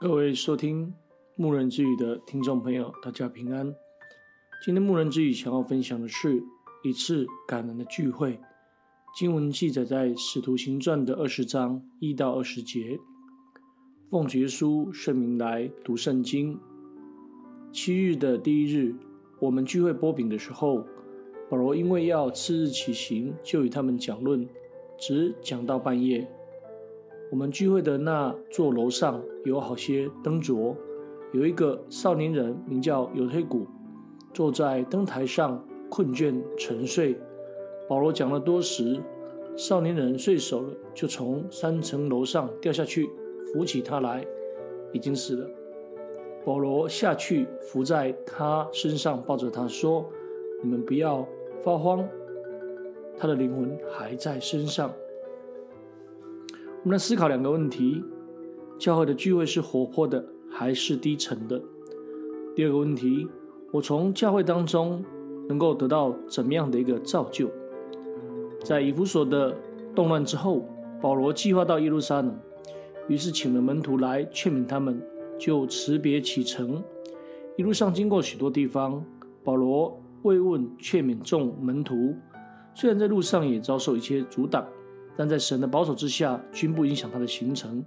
各位收听牧人之语的听众朋友，大家平安。今天牧人之语想要分享的是一次感人的聚会。经文记载在《使徒行传》的二十章一到二十节。奉主耶稣圣名来读圣经。七日的第一日，我们聚会擘饼的时候，保罗因为要次日起行，就与他们讲论，直讲到半夜。我们聚会的那座楼上有好些灯烛，有一个少年人名叫犹推古，坐在灯台上困倦沉睡。保罗讲了多时，少年人睡熟了，就从三层楼上掉下去，扶起他来，已经死了。保罗下去伏在他身上，抱着他说：“你们不要发慌，他的灵魂还在身上。”我们来思考两个问题：教会的聚会是活泼的还是低沉的？第二个问题，我从教会当中能够得到怎么样的一个造就？在以弗所的动乱之后，保罗计划到耶路撒冷，于是请了门徒来劝勉他们，就辞别启程。一路上经过许多地方，保罗慰问劝勉众门徒，虽然在路上也遭受一些阻挡。但在神的保守之下，均不影响他的行程。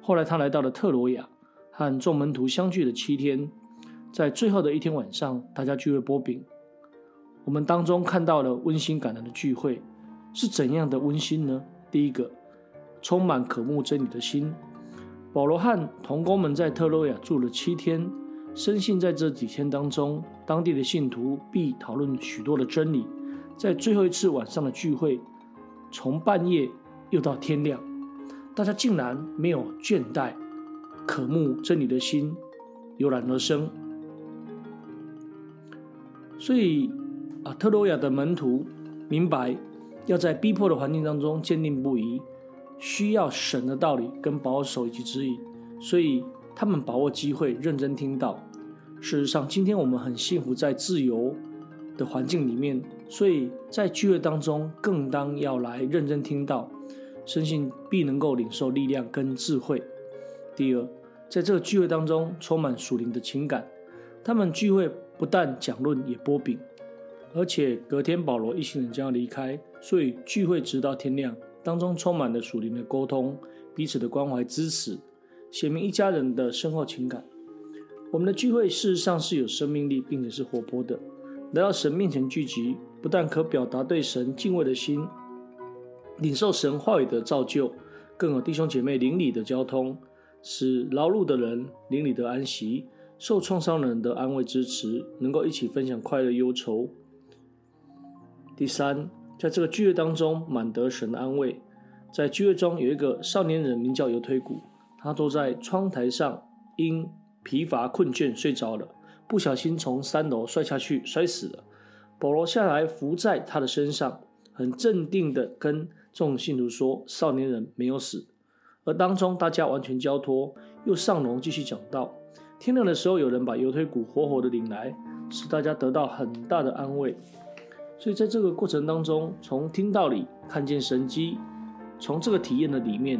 后来他来到了特罗亚，和众门徒相聚了七天。在最后的一天晚上，大家聚会擘饼。我们当中看到了温馨感人的聚会，是怎样的温馨呢？第一个，充满渴慕真理的心。保罗和同工们在特罗亚住了七天，深信在这几天当中，当地的信徒必讨论许多的真理。在最后一次晚上的聚会。从半夜又到天亮，大家竟然没有倦怠，渴慕真理的心油然而生。所以啊，特罗亚的门徒明白，要在逼迫的环境当中坚定不移，需要神的道理跟保守以及指引，所以他们把握机会，认真听到。事实上，今天我们很幸福，在自由的环境里面，所以在聚会当中更当要来认真听到，深信必能够领受力量跟智慧。第二，在这个聚会当中充满属灵的情感，他们聚会不但讲论也波饼，而且隔天保罗一行人将要离开，所以聚会直到天亮，当中充满了属灵的沟通，彼此的关怀支持，显明一家人的深厚情感。我们的聚会事实上是有生命力，并且是活泼的。来到神面前聚集，不但可表达对神敬畏的心，领受神话语的造就，更有弟兄姐妹邻里的交通，使劳碌的人邻里的安息，受创伤人的安慰支持，能够一起分享快乐忧愁。第三，在这个聚会当中，满得神的安慰。在聚会中有一个少年人，名叫犹推古，他坐在窗台上，因疲乏困倦睡着了。不小心从三楼摔下去，摔死了。保罗下来扶在他的身上，很镇定地跟众信徒说：“少年人没有死。”而当中大家完全交托，又上楼继续讲道。天亮的时候，有人把油腿骨活活的领来，使大家得到很大的安慰。所以在这个过程当中，从听道里看见神迹，从这个体验的里面，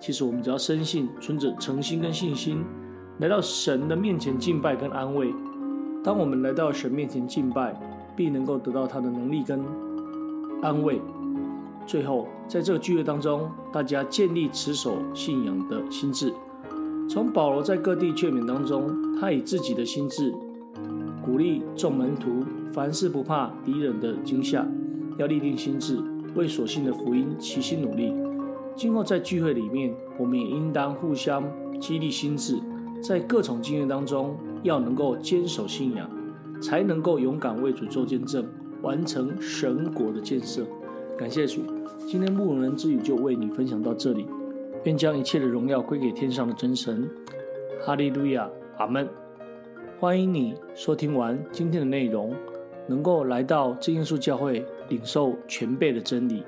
其实我们只要深信，存着诚心跟信心，来到神的面前敬拜跟安慰。当我们来到神面前敬拜，必能够得到他的能力跟安慰。最后，在这个聚会当中，大家建立持守信仰的心智。从保罗在各地劝勉当中，他以自己的心智鼓励众门徒，凡事不怕敌人的惊吓，要立定心志，为所信的福音齐心努力。今后在聚会里面，我们也应当互相激励心智，在各种经验当中。要能够坚守信仰，才能够勇敢为主做见证，完成神国的建设。感谢主，今天牧人之语就为你分享到这里。愿将一切的荣耀归给天上的真神。哈利路亚，阿门。欢迎你收听完今天的内容，能够来到真耶稣教会领受全备的真理。